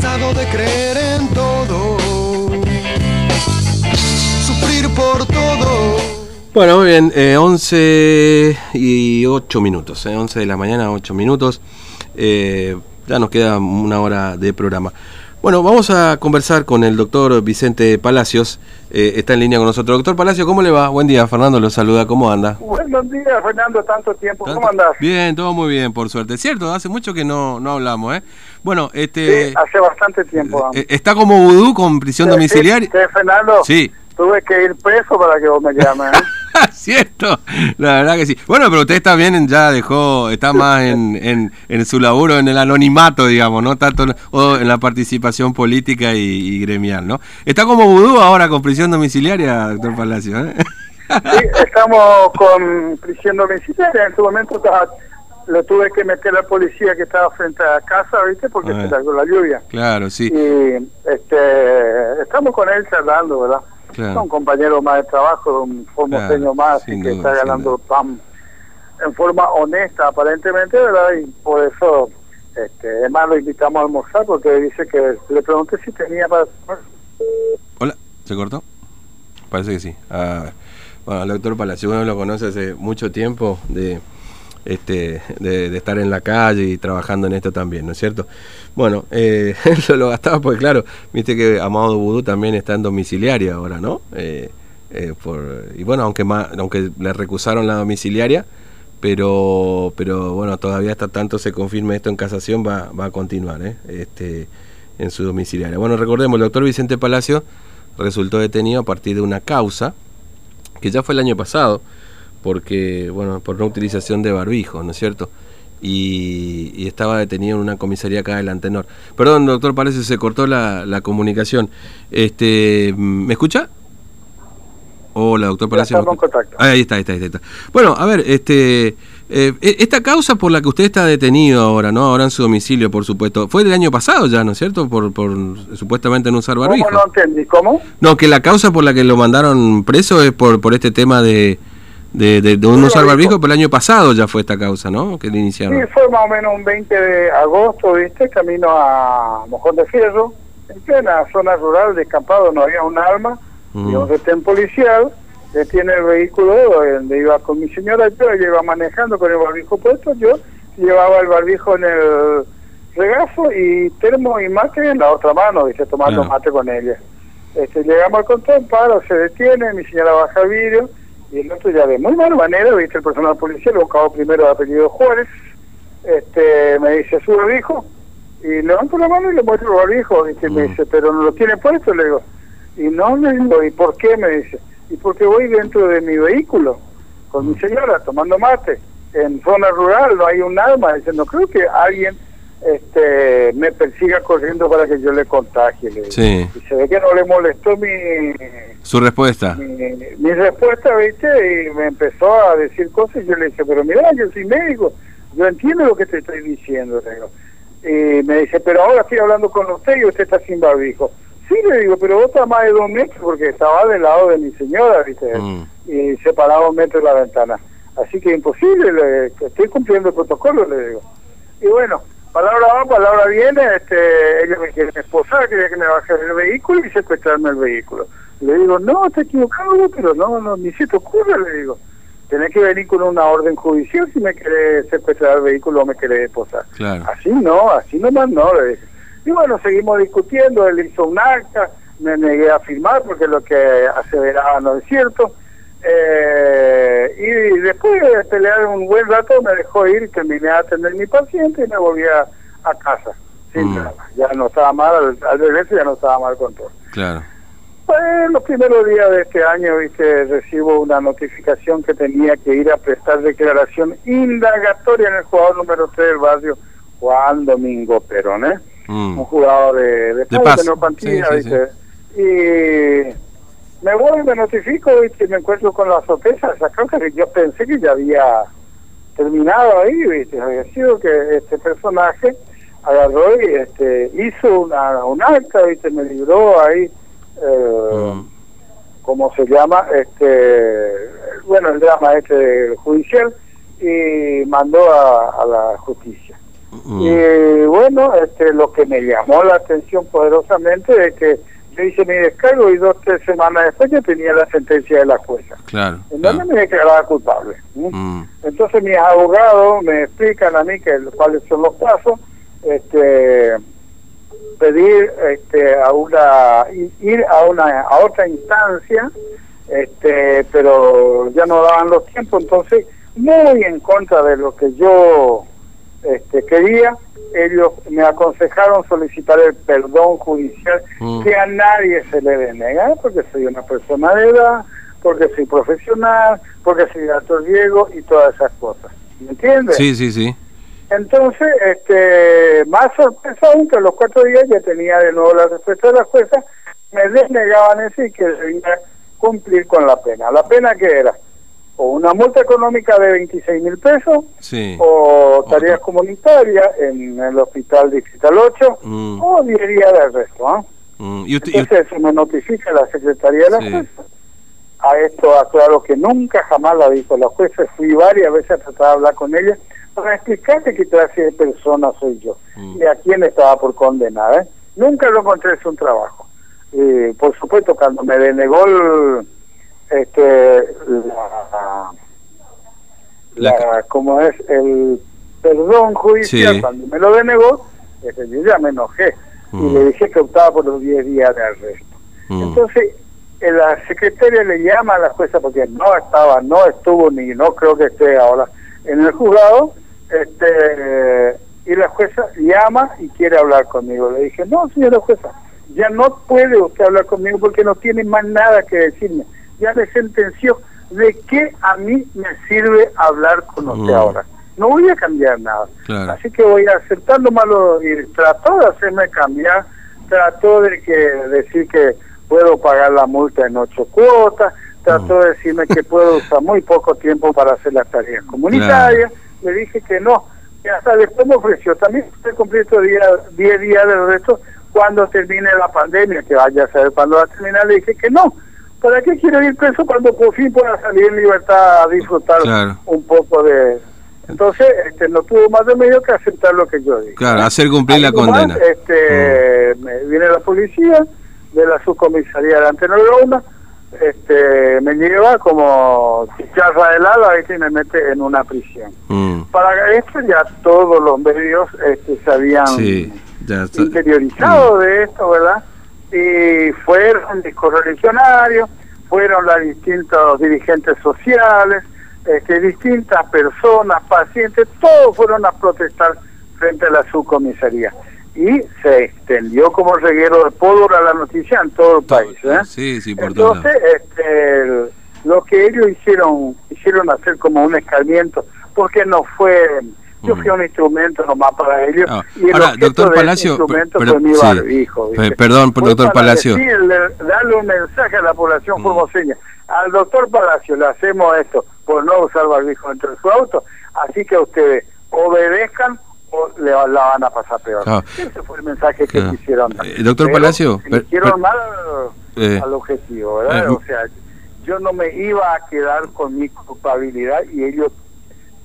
cansado de creer en todo, sufrir por todo. Bueno, muy bien, eh, 11 y 8 minutos, eh, 11 de la mañana, 8 minutos. Eh, ya nos queda una hora de programa. Bueno, vamos a conversar con el doctor Vicente Palacios. eh, está en línea con nosotros. Doctor Palacios, ¿cómo le va? Buen día, Fernando lo saluda. ¿Cómo anda? Buenos días, Fernando, tanto tiempo. ¿Tanto? ¿Cómo andás? Bien, todo muy bien, por suerte. Cierto, hace mucho que no, no hablamos, ¿eh? Bueno, Sí, este... hace bastante tiempo. eh, ¿Está como vudú con prisión Sí, domiciliaria? sí, Fernando, Sí. tuve que ir preso para que vos me llames. ¿eh? Cierto, la verdad que sí. Bueno, pero usted bien, ya dejó, está más en, en, en su laburo, en el anonimato, digamos, ¿no? Tanto en- o en la participación política y, y gremial, ¿no? Está como vudú ahora con prisión domiciliaria, doctor Palacio, ¿eh? Sí, estamos con prisión domiciliaria. En su momento estaba- lo tuve que meter a la policía que estaba frente a la casa, ¿viste? Porque Ah. se largó la lluvia. Claro, sí, Y este, estamos con él charlando, ¿verdad? Claro. Un compañero más de trabajo, un formoseño Claro, más, y que duda, está ganando pan en forma honesta, aparentemente, ¿verdad? Y por eso, este, además lo invitamos a almorzar porque dice que le pregunté si tenía para. Hola, ¿se cortó? Parece que sí. A ver. Bueno, el doctor Palacio, uno lo conoce hace mucho tiempo de, este, de, estar en la calle y trabajando en esto también, ¿no es cierto? Bueno, eh, lo, lo gastaba porque, claro, viste que Amado Vudú también está en domiciliaria ahora, ¿no? Eh, eh, por, y bueno, aunque, ma- aunque le recusaron la domiciliaria, pero, pero bueno, todavía hasta tanto se confirme esto en casación va, va a continuar, ¿eh? Este, en su domiciliaria. Bueno, recordemos, el doctor Vicente Palacio resultó detenido a partir de una causa que ya fue el año pasado, porque, bueno, por no utilización de barbijo, ¿no es cierto? Y, y estaba detenido en una comisaría acá del Antenor. Perdón, doctor Palacio, se cortó la, la comunicación. Este, ¿Me escucha? Hola, doctor Palacio. ¿me estamos en. Ahí está, ahí está, ahí está. Bueno, a ver, este, eh, e- esta causa por la que usted está detenido ahora, ¿no? Ahora en su domicilio, por supuesto, fue del año pasado ya, ¿no es cierto? Por, por supuestamente no usar barbijo. ¿Cómo no entendí? ¿Cómo? No, que la causa por la que lo mandaron preso es por, por este tema de, de, de, de no Sí, usar barbijo. pero el año pasado ya fue esta causa, ¿no? Que le Sí, iniciaron. fue más o menos un 20 de agosto, ¿viste? Camino a Mojón de Fierro, en plena zona rural, descampado, no había un arma, y un retén policial detiene el vehículo donde iba con mi señora, yo ella iba manejando con el barbijo puesto, yo llevaba el barbijo en el regazo y termo y mate en la otra mano, ¿viste? Tomando Claro. mate con ella. Este, llegamos al control, paro, se detiene, mi señora baja el vidrio y el otro ya de muy mala manera, viste, el personal policial, buscaba primero el apellido Juárez, este, me dice, su barbijo, y levanto la mano y le muestro el barbijo, y me Mm. dice, pero no lo tiene puesto, le digo, y no, le digo, ¿y por qué? Me dice, y porque voy dentro de mi vehículo, con mi señora, tomando mate, en zona rural, no hay un arma, dice, no creo que alguien este me persiga corriendo para que yo le contagie, le. Sí. y se ve que no le molestó mi Su respuesta. mi, mi respuesta, ¿viste? Y me empezó a decir cosas y yo le dije, pero mira, yo soy médico, yo entiendo lo que te estoy diciendo, le digo. Y me dice, pero ahora estoy hablando con usted y usted está sin barbijo. Sí, le digo, pero vos estás más de dos metros porque estaba del lado de mi señora, ¿viste? Mm. Y separado un metro de la ventana. Así que imposible, le, estoy cumpliendo el protocolo, le digo. Y bueno, palabra va, palabra viene, este, ella me quiere esposar, quería que me baje del vehículo y secuestrarme el vehículo. Le digo, no, está equivocado, pero no, no, ni se te ocurre, le digo. Tenés que venir con una orden judicial si me querés secuestrar el vehículo o me querés esposar. Claro. Así no, así nomás no, le dije. Y bueno, seguimos discutiendo, él hizo un acta, me negué a firmar porque lo que aseveraba no es cierto. Eh, y después de pelear un buen rato me dejó ir terminé a atender mi paciente y me volví a, a casa. Sin Mm. Ya no estaba mal, al, al regreso ya no estaba mal con todo. Claro. Pues los primeros días de este año, viste, recibo una notificación que tenía que ir a prestar declaración indagatoria en el jugador número 3 del barrio, Juan Domingo Perón, ¿eh? Mm. Un jugador de, de, De Paz. Sí, sí, ¿viste? Y me voy, me notifico. Y me encuentro con la sorpresa esa causa que yo pensé que ya había terminado ahí, ¿viste? Había sido que este personaje agarró y este, hizo una, un acta, ¿viste? Me libró ahí. Eh, Mm. como se llama, este, bueno, el drama este judicial y mandó a, a la justicia. Mm. Y bueno, este, lo que me llamó la atención poderosamente es que hice mi descargo y dos tres semanas después yo tenía la sentencia de la jueza. Claro. En donde me declaraba culpable. Mm. Entonces mis abogados me explican a mí que cuáles son los pasos, este pedir este a una ir a una a otra instancia este pero ya no daban los tiempos entonces muy en contra de lo que yo este, quería, ellos me aconsejaron solicitar el perdón judicial mm. que a nadie se le denega, porque soy una persona de edad, porque soy profesional, porque soy actor Diego y todas esas cosas. ¿Me entiendes? Sí, sí, sí. Entonces, este, más sorpresa aún que a los cuatro días ya tenía de nuevo la respuesta de la jueza, me desnegaban eso y que debía cumplir con la pena. ¿La pena que era? O una multa económica de 26 mil pesos o tareas comunitarias en el hospital distrital 8 mm. o 10 días de arresto. ¿ah? Mm. ¿Y Entonces se me notifica la Secretaría de la Jueza. A esto aclaro que nunca jamás la dijo la jueza, fui varias veces a tratar de hablar con ella para explicarle qué clase de persona soy yo mm. y a quién estaba por condenar. ¿eh? Nunca lo encontré en un trabajo. Eh, por supuesto, cuando me denegó el este la, como es el perdón judicial cuando me lo denegó este, yo ya me enojé y mm. le dije que optaba por los 10 días de arresto. Mm. entonces eh, la secretaria le llama a la jueza porque no estaba no estuvo ni no creo que esté ahora en el juzgado este y la jueza llama y quiere hablar conmigo. Le dije no señora jueza ya no puede usted hablar conmigo porque no tiene más nada que decirme ya le sentenció. ¿De qué a mí me sirve hablar con usted mm. ahora? No voy a cambiar nada. Así que voy a aceptar lo malo y trató de hacerme cambiar, trató de que decir que puedo pagar la multa en ocho cuotas, trató mm. de decirme que puedo usar muy poco tiempo para hacer las tareas comunitarias. Le dije que no. Y hasta después me ofreció, también usted cumple estos 10 días del resto cuando termine la pandemia, que vaya a saber cuándo va a terminar. Le dije que no, ¿Para qué quiero ir preso cuando por fin pueda salir en libertad a disfrutar un poco de... Entonces, este, no tuvo más de medio que aceptar lo que yo dije. Claro, hacer cumplir la condena. este, mm. me viene la policía de la subcomisaría de Antenor este, me lleva como chicharra helada y me mete en una prisión. Mm. Para esto ya todos los medios este, se habían interiorizado mm. de esto, ¿verdad? Y fueron correligionarios, fueron los distintos dirigentes sociales, este, distintas personas, pacientes, todos fueron a protestar frente a la subcomisaría. Y se extendió como reguero de pólvora la noticia en todo el país. ¿eh? Sí, sí, por Entonces, este, lo que ellos hicieron, hicieron hacer como un escarmiento, porque no fue yo fui un instrumento nomás para ellos. Ah, y el ahora, doctor Palacio, fue mi barbijo, perdón, doctor Palacio. darle un mensaje a la población mm. formoseña. Al doctor Palacio le hacemos esto por no usar barbijo dentro de su auto, así que ustedes obedezcan o le la van a pasar peor. Ah. Ese fue el mensaje que quisieron dar. Eh, doctor Palacio, quiero mal eh, al objetivo, ¿verdad? Eh, o sea, yo no me iba a quedar con mi culpabilidad y ellos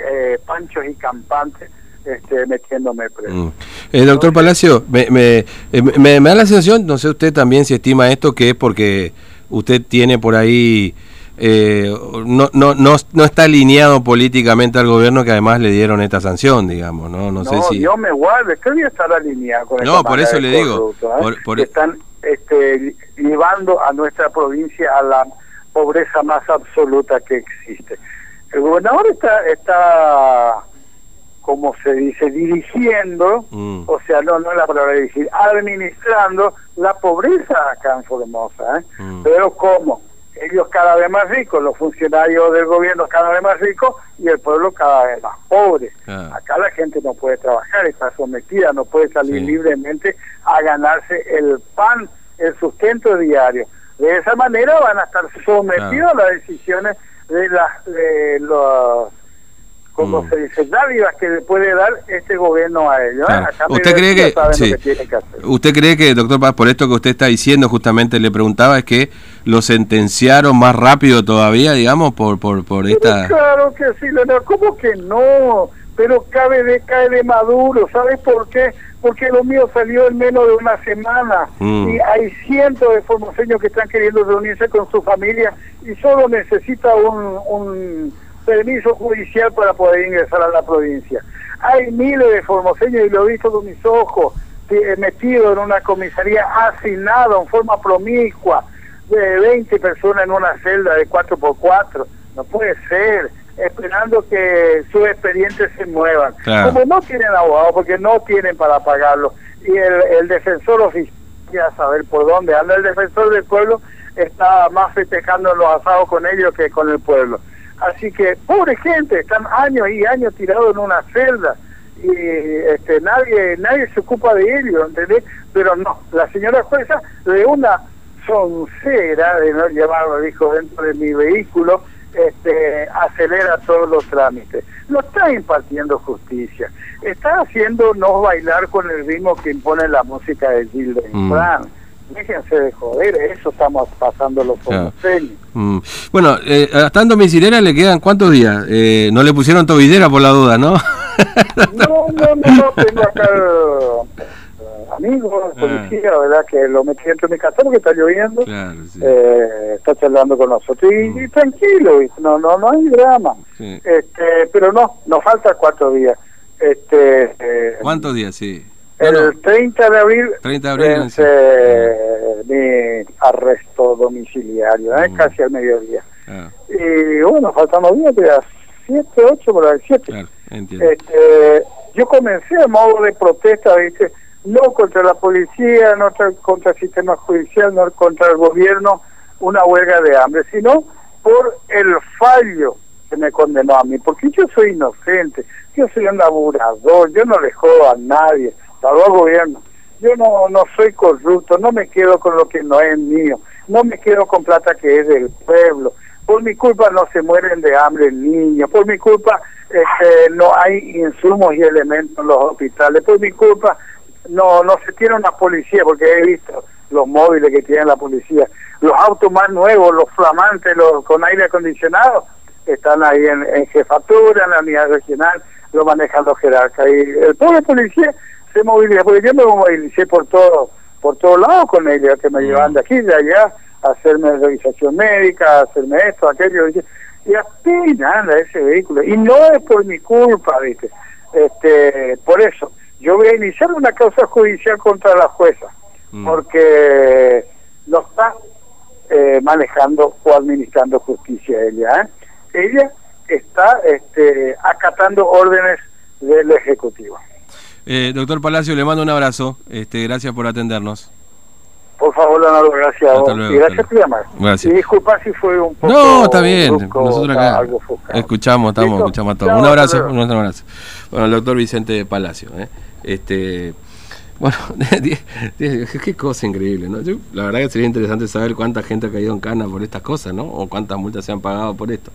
eh, panchos y campantes este, metiéndome preso. Mm. Eh, doctor Palacio, me, me, eh, me, me, da la sensación, no sé usted también si estima esto, que es porque usted tiene por ahí, eh, no, no, no, no está alineado políticamente al gobierno que además le dieron esta sanción, digamos, ¿no? No, sé si... yo me guarde, que voy a estar alineado con No, por eso le digo. Por, Están este, llevando a nuestra provincia a la pobreza más absoluta que existe. El gobernador está, está como se dice, dirigiendo, mm. o sea, no, no es la palabra dirigir, administrando la pobreza acá en Formosa. ¿eh? Mm. Pero ¿cómo? Ellos cada vez más ricos, los funcionarios del gobierno cada vez más ricos y el pueblo cada vez más pobre. Acá la gente no puede trabajar, está sometida, no puede salir libremente a ganarse el pan, el sustento diario. De esa manera van a estar sometidos a las decisiones de las de los como mm. se dice dádivas que le puede dar este gobierno a ellos ¿eh? usted cree que, usted cree que doctor Paz por esto que usted está diciendo justamente le preguntaba es que lo sentenciaron más rápido todavía digamos por por por esta claro que sí Leonardo, ¿cómo que no pero cabe de, cae de maduro, ¿sabes por qué? Porque lo mío salió en menos de una semana Mm. y hay cientos de formoseños que están queriendo reunirse con su familia y solo necesita un, un permiso judicial para poder ingresar a la provincia. Hay miles de formoseños y lo he visto con mis ojos eh, metidos en una comisaría asignado en forma promiscua de 20 personas en una celda de 4x4. No puede ser, esperando que sus expedientes se muevan. Claro. Como no tienen abogado, porque no tienen para pagarlo, y el, el defensor oficial, ya saber por dónde anda el defensor del pueblo, está más festejando los asados con ellos que con el pueblo. Así que, pobre gente, están años y años tirados en una celda y este, nadie nadie se ocupa de ellos, ¿entendés? Pero no, la señora jueza de una soncera de no llevarlo, dijo, dentro de mi vehículo, este, acelera todos los trámites. No está impartiendo justicia, está haciéndonos bailar con el ritmo que impone la música de Gildo Mm. Déjense de joder, eso estamos pasando los Claro. Mm. Bueno, eh, hasta en domiciliaria le quedan cuántos días. Eh, no le pusieron tobillera por la duda, ¿no? No, no, no, no, tengo acá eh, amigos, policía, ¿verdad? Que lo metí dentro de mi casa porque está lloviendo. claro, sí. eh, está charlando con nosotros y, Mm. y tranquilo, ¿viste? no, no, no hay drama. Sí. Este, pero no, nos falta cuatro días. Este, eh, ¿Cuántos días? Sí. No, el no. 30 de abril, 30 de abril, vence mi arresto domiciliario, ¿eh? Mm. casi al mediodía. Ah, Y bueno, faltando días, ya 7, 8 por ahí, 7. claro, entiendo. Este, yo comencé a modo de protesta, ¿viste? No contra la policía, no tra- contra el sistema judicial, no contra el gobierno, una huelga de hambre, sino por el fallo que me condenó a mí, porque yo soy inocente, yo soy un laburador, yo no le jodo a nadie, salvo al gobierno. Yo no, no soy corrupto, no me quedo con lo que no es mío, no me quedo con plata que es del pueblo. Por mi culpa no se mueren de hambre niños, por mi culpa este, no hay insumos y elementos en los hospitales, por mi culpa no no se tiene una policía, porque he visto los móviles que tiene la policía, los autos más nuevos, los flamantes, los con aire acondicionado, están ahí en, en jefatura, en la unidad regional, lo manejan los jerarcas. Y el pobre policía se moviliza, porque yo me movilicé por todo, por todos lados con ellos, que me Mm. llevan de aquí, de allá, a hacerme revisación médica, a hacerme esto, aquello, y, y apenas anda ese vehículo. Y no es por mi culpa, ¿viste? Este, por eso, yo voy a iniciar una causa judicial contra la jueza, Mm. porque no está eh, manejando o administrando justicia ella. ¿eh? Ella está este, acatando órdenes del Ejecutivo. Eh, doctor Palacio, le mando un abrazo. Este, gracias por atendernos. Favor, Leonardo, gracias a Hasta vos. luego, y gracias por llamar. Gracias. Y disculpa si fue un poco. No, está bien. brusco, Nosotros acá algo escuchamos, estamos, ¿Listo? escuchamos a todos. Un abrazo, un abrazo. Bueno, el doctor Vicente Palacio. ¿eh? Este, bueno, qué cosa increíble, ¿no? Yo, la verdad que sería interesante saber cuánta gente ha caído en cana por estas cosas, ¿no? O cuántas multas se han pagado por esto.